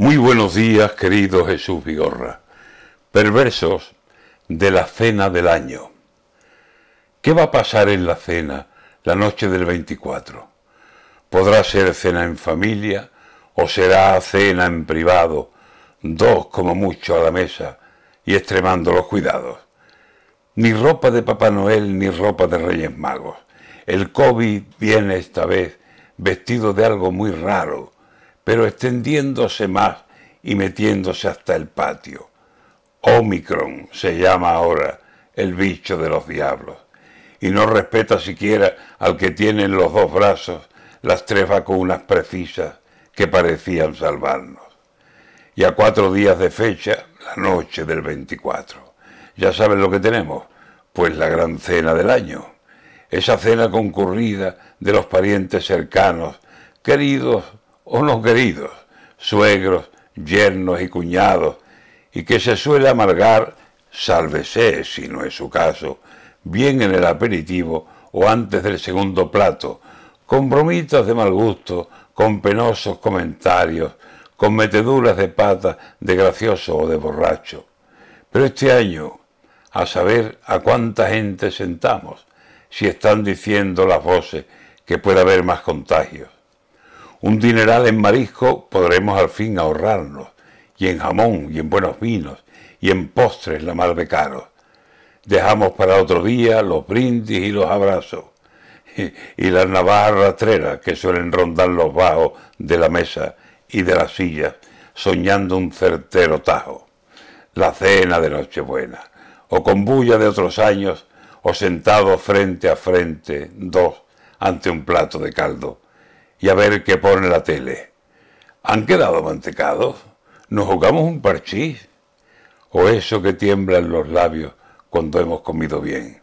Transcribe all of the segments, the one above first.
Muy buenos días, querido Jesús Vigorra. Perversos de la cena del año. ¿Qué va a pasar en la cena la noche del 24? ¿Podrá ser cena en familia o será cena en privado, dos como mucho a la mesa y extremando los cuidados? Ni ropa de Papá Noel ni ropa de Reyes Magos. El COVID viene esta vez vestido de algo muy raro pero extendiéndose más y metiéndose hasta el patio. Omicron se llama ahora el bicho de los diablos, y no respeta siquiera al que tiene en los dos brazos las tres vacunas precisas que parecían salvarnos. Y a cuatro días de fecha, la noche del 24. ¿Ya saben lo que tenemos? Pues la gran cena del año. Esa cena concurrida de los parientes cercanos, queridos o no queridos, suegros, yernos y cuñados, y que se suele amargar, sálvese si no es su caso, bien en el aperitivo o antes del segundo plato, con bromitas de mal gusto, con penosos comentarios, con meteduras de pata de gracioso o de borracho. Pero este año, a saber a cuánta gente sentamos, si están diciendo las voces que puede haber más contagios. Un dineral en marisco podremos al fin ahorrarnos, y en jamón, y en buenos vinos, y en postres la mar de caros. Dejamos para otro día los brindis y los abrazos, y, las navajas rastreras que suelen rondar los bajos de la mesa y de las sillas, soñando un certero tajo. La cena de Nochebuena, o con bulla de otros años, o sentados frente a frente, dos, ante un plato de caldo y a ver qué pone la tele. ¿Han quedado mantecados? ¿Nos jugamos un parchís? ¿O eso que tiembla en los labios cuando hemos comido bien?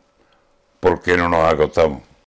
¿Por qué no nos agotamos?